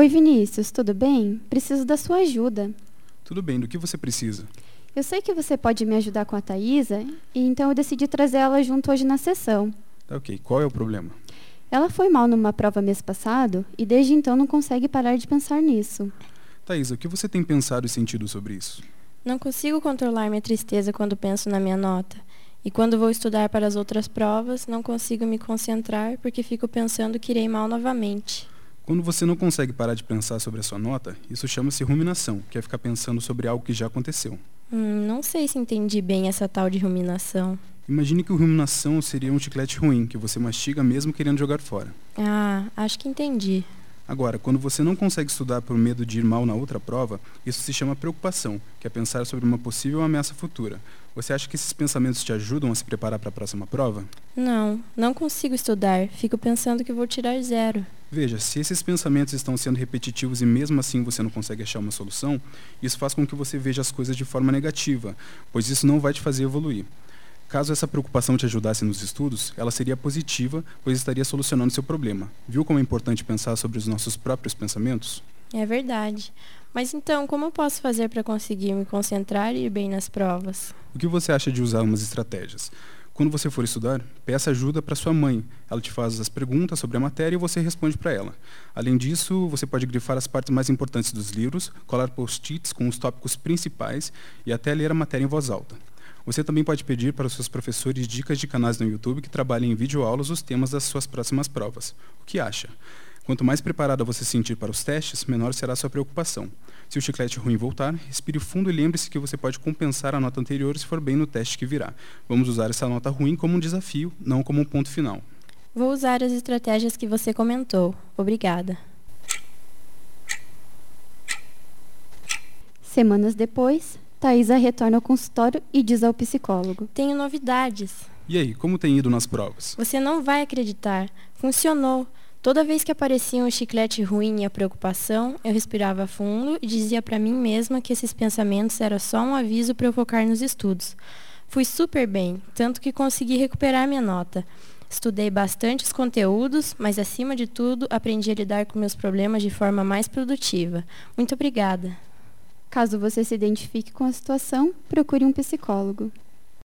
Oi, Vinícius, tudo bem? Preciso da sua ajuda. Tudo bem, do que você precisa? Eu sei que você pode me ajudar com a Thaisa, e então eu decidi trazer ela junto hoje na sessão. Tá ok, qual é o problema? Ela foi mal numa prova mês passado e desde então não consegue parar de pensar nisso. Thaisa, o que você tem pensado e sentido sobre isso? Não consigo controlar minha tristeza quando penso na minha nota. E quando vou estudar para as outras provas, não consigo me concentrar porque fico pensando que irei mal novamente. Quando você não consegue parar de pensar sobre a sua nota, isso chama-se ruminação, que é ficar pensando sobre algo que já aconteceu. Hum, não sei se entendi bem essa tal de ruminação. Imagine que o ruminação seria um chiclete ruim que você mastiga mesmo querendo jogar fora. Ah, acho que entendi. Agora, quando você não consegue estudar por medo de ir mal na outra prova, isso se chama preocupação, que é pensar sobre uma possível ameaça futura. Você acha que esses pensamentos te ajudam a se preparar para a próxima prova? Não, não consigo estudar. Fico pensando que vou tirar zero. Veja, se esses pensamentos estão sendo repetitivos e mesmo assim você não consegue achar uma solução, isso faz com que você veja as coisas de forma negativa, pois isso não vai te fazer evoluir. Caso essa preocupação te ajudasse nos estudos, ela seria positiva, pois estaria solucionando seu problema. Viu como é importante pensar sobre os nossos próprios pensamentos? É verdade. Mas então, como eu posso fazer para conseguir me concentrar e ir bem nas provas? O que você acha de usar umas estratégias? Quando você for estudar, peça ajuda para sua mãe. Ela te faz as perguntas sobre a matéria e você responde para ela. Além disso, você pode grifar as partes mais importantes dos livros, colar post-its com os tópicos principais e até ler a matéria em voz alta. Você também pode pedir para os seus professores dicas de canais no YouTube que trabalhem em videoaulas os temas das suas próximas provas. O que acha? Quanto mais preparada você se sentir para os testes, menor será a sua preocupação. Se o chiclete ruim voltar, respire fundo e lembre-se que você pode compensar a nota anterior se for bem no teste que virá. Vamos usar essa nota ruim como um desafio, não como um ponto final. Vou usar as estratégias que você comentou. Obrigada. Semanas depois, Thaisa retorna ao consultório e diz ao psicólogo: Tenho novidades. E aí, como tem ido nas provas? Você não vai acreditar. Funcionou. Toda vez que aparecia um chiclete ruim e a preocupação, eu respirava fundo e dizia para mim mesma que esses pensamentos eram só um aviso para eu focar nos estudos. Fui super bem, tanto que consegui recuperar minha nota. Estudei bastante os conteúdos, mas acima de tudo, aprendi a lidar com meus problemas de forma mais produtiva. Muito obrigada. Caso você se identifique com a situação, procure um psicólogo.